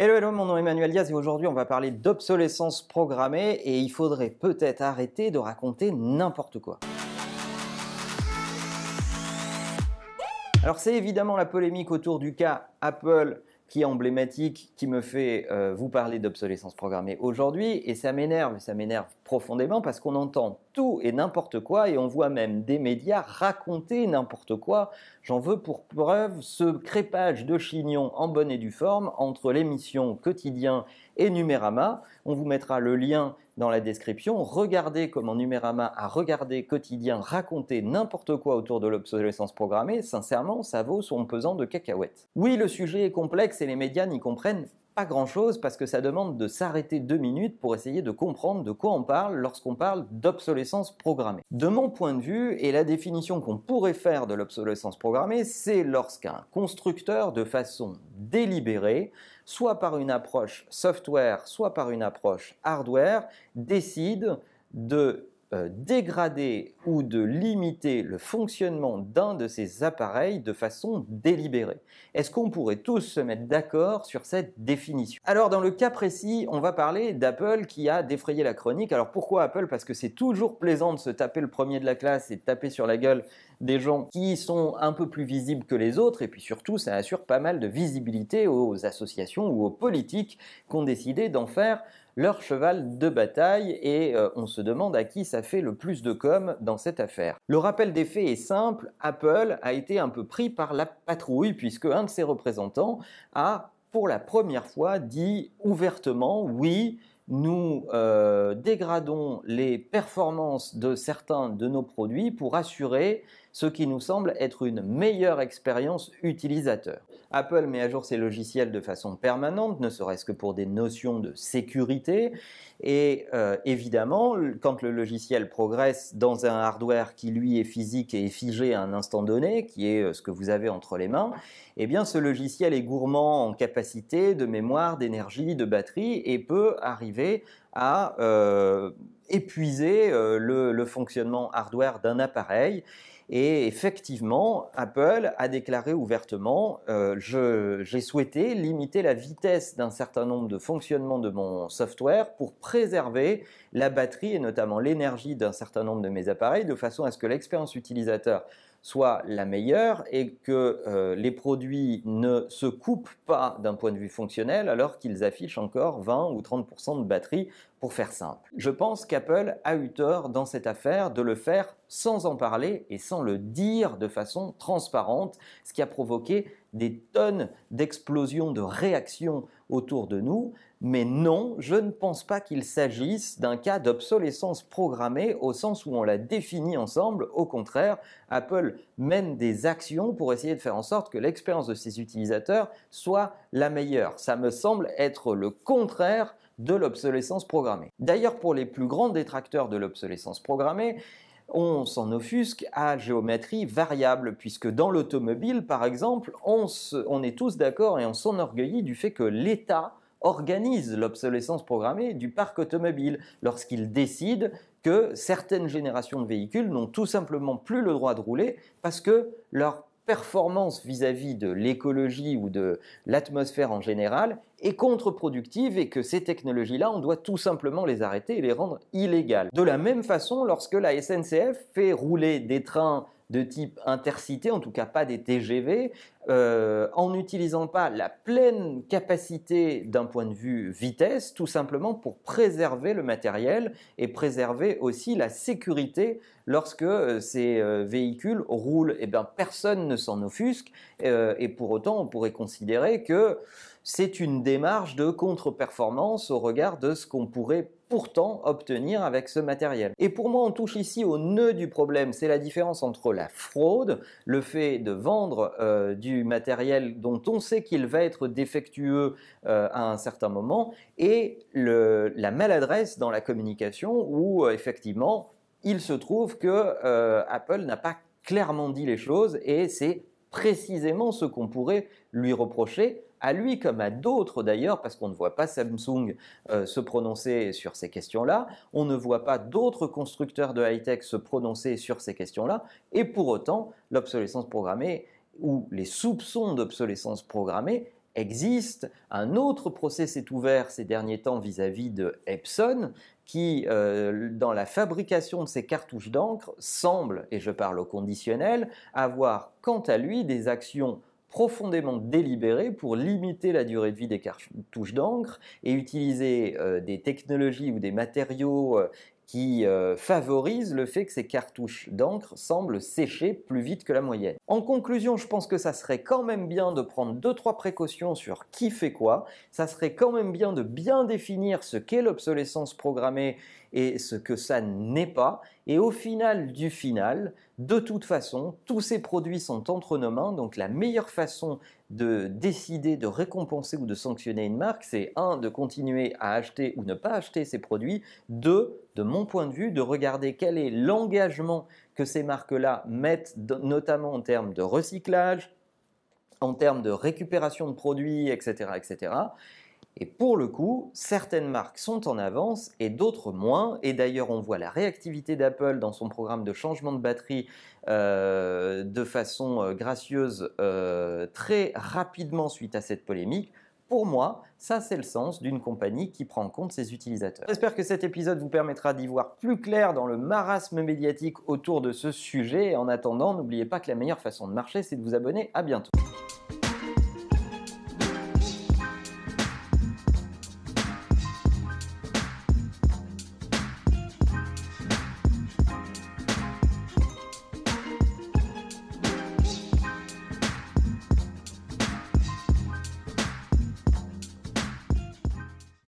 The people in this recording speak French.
Hello, hello, mon nom est Emmanuel Diaz et aujourd'hui on va parler d'obsolescence programmée et il faudrait peut-être arrêter de raconter n'importe quoi. Alors c'est évidemment la polémique autour du cas Apple qui est emblématique, qui me fait euh, vous parler d'obsolescence programmée aujourd'hui, et ça m'énerve, ça m'énerve profondément parce qu'on entend et n'importe quoi, et on voit même des médias raconter n'importe quoi. J'en veux pour preuve ce crépage de chignon en bonne et due forme entre l'émission Quotidien et Numérama. On vous mettra le lien dans la description. Regardez comment Numérama a regardé Quotidien raconter n'importe quoi autour de l'obsolescence programmée. Sincèrement, ça vaut son pesant de cacahuètes. Oui, le sujet est complexe et les médias n'y comprennent pas grand-chose parce que ça demande de s'arrêter deux minutes pour essayer de comprendre de quoi on parle lorsqu'on parle d'obsolescence programmée. De mon point de vue, et la définition qu'on pourrait faire de l'obsolescence programmée, c'est lorsqu'un constructeur, de façon délibérée, soit par une approche software, soit par une approche hardware, décide de dégrader ou de limiter le fonctionnement d'un de ces appareils de façon délibérée. Est-ce qu'on pourrait tous se mettre d'accord sur cette définition? Alors dans le cas précis, on va parler d'Apple qui a défrayé la chronique. Alors pourquoi Apple? Parce que c'est toujours plaisant de se taper le premier de la classe et de taper sur la gueule des gens qui sont un peu plus visibles que les autres, et puis surtout ça assure pas mal de visibilité aux associations ou aux politiques qui ont décidé d'en faire leur cheval de bataille et euh, on se demande à qui ça fait le plus de com dans cette affaire. Le rappel des faits est simple, Apple a été un peu pris par la patrouille puisque un de ses représentants a pour la première fois dit ouvertement oui, nous euh, dégradons les performances de certains de nos produits pour assurer ce qui nous semble être une meilleure expérience utilisateur. Apple met à jour ses logiciels de façon permanente, ne serait-ce que pour des notions de sécurité. Et euh, évidemment, quand le logiciel progresse dans un hardware qui lui est physique et est figé à un instant donné, qui est euh, ce que vous avez entre les mains, eh bien ce logiciel est gourmand en capacité de mémoire, d'énergie, de batterie et peut arriver à euh, épuiser le fonctionnement hardware d'un appareil. Et effectivement, Apple a déclaré ouvertement, euh, j'ai souhaité limiter la vitesse d'un certain nombre de fonctionnements de mon software pour préserver la batterie et notamment l'énergie d'un certain nombre de mes appareils de façon à ce que l'expérience utilisateur soit la meilleure et que euh, les produits ne se coupent pas d'un point de vue fonctionnel alors qu'ils affichent encore 20 ou 30% de batterie pour faire simple. Je pense qu'Apple a eu tort dans cette affaire de le faire sans en parler et sans le dire de façon transparente, ce qui a provoqué des tonnes d'explosions de réactions autour de nous. Mais non, je ne pense pas qu'il s'agisse d'un cas d'obsolescence programmée au sens où on l'a défini ensemble. Au contraire, Apple mène des actions pour essayer de faire en sorte que l'expérience de ses utilisateurs soit la meilleure. Ça me semble être le contraire de l'obsolescence programmée. D'ailleurs, pour les plus grands détracteurs de l'obsolescence programmée, on s'en offusque à géométrie variable, puisque dans l'automobile, par exemple, on, on est tous d'accord et on s'enorgueillit du fait que l'État organise l'obsolescence programmée du parc automobile lorsqu'il décide que certaines générations de véhicules n'ont tout simplement plus le droit de rouler parce que leur performance vis-à-vis de l'écologie ou de l'atmosphère en général est contre-productive et que ces technologies-là, on doit tout simplement les arrêter et les rendre illégales. De la même façon, lorsque la SNCF fait rouler des trains de type intercité, en tout cas pas des TGV, euh, en n'utilisant pas la pleine capacité d'un point de vue vitesse, tout simplement pour préserver le matériel et préserver aussi la sécurité lorsque euh, ces euh, véhicules roulent. Eh bien, personne ne s'en offusque et pour autant, on pourrait considérer que c'est une démarche de contre-performance au regard de ce qu'on pourrait pourtant obtenir avec ce matériel. Et pour moi, on touche ici au nœud du problème, c'est la différence entre la fraude, le fait de vendre euh, du matériel dont on sait qu'il va être défectueux euh, à un certain moment, et la maladresse dans la communication où euh, effectivement, il se trouve que Apple n'a pas clairement dit les choses et c'est précisément ce qu'on pourrait lui reprocher à lui comme à d'autres d'ailleurs, parce qu'on ne voit pas Samsung euh, se prononcer sur ces questions-là, on ne voit pas d'autres constructeurs de high-tech se prononcer sur ces questions-là, et pour autant, l'obsolescence programmée ou les soupçons d'obsolescence programmée existe. Un autre procès s'est ouvert ces derniers temps vis-à-vis de Epson, qui, euh, dans la fabrication de ces cartouches d'encre, semble, et je parle au conditionnel, avoir quant à lui des actions profondément délibérées pour limiter la durée de vie des cartouches d'encre et utiliser euh, des technologies ou des matériaux euh, qui euh, favorise le fait que ces cartouches d'encre semblent sécher plus vite que la moyenne. En conclusion, je pense que ça serait quand même bien de prendre 2-3 précautions sur qui fait quoi, ça serait quand même bien de bien définir ce qu'est l'obsolescence programmée et ce que ça n'est pas, et au final du final, de toute façon, tous ces produits sont entre nos mains, donc la meilleure façon de décider de récompenser ou de sanctionner une marque, c'est un, de continuer à acheter ou ne pas acheter ces produits, deux, de mon point de vue, de regarder quel est l'engagement que ces marques-là mettent, notamment en termes de recyclage, en termes de récupération de produits, etc., etc. Et pour le coup, certaines marques sont en avance et d'autres moins. Et d'ailleurs, on voit la réactivité d'Apple dans son programme de changement de batterie euh, de façon euh, gracieuse euh, très rapidement suite à cette polémique. Pour moi, ça c'est le sens d'une compagnie qui prend en compte ses utilisateurs. J'espère que cet épisode vous permettra d'y voir plus clair dans le marasme médiatique autour de ce sujet. Et en attendant, n'oubliez pas que la meilleure façon de marcher, c'est de vous abonner. À bientôt.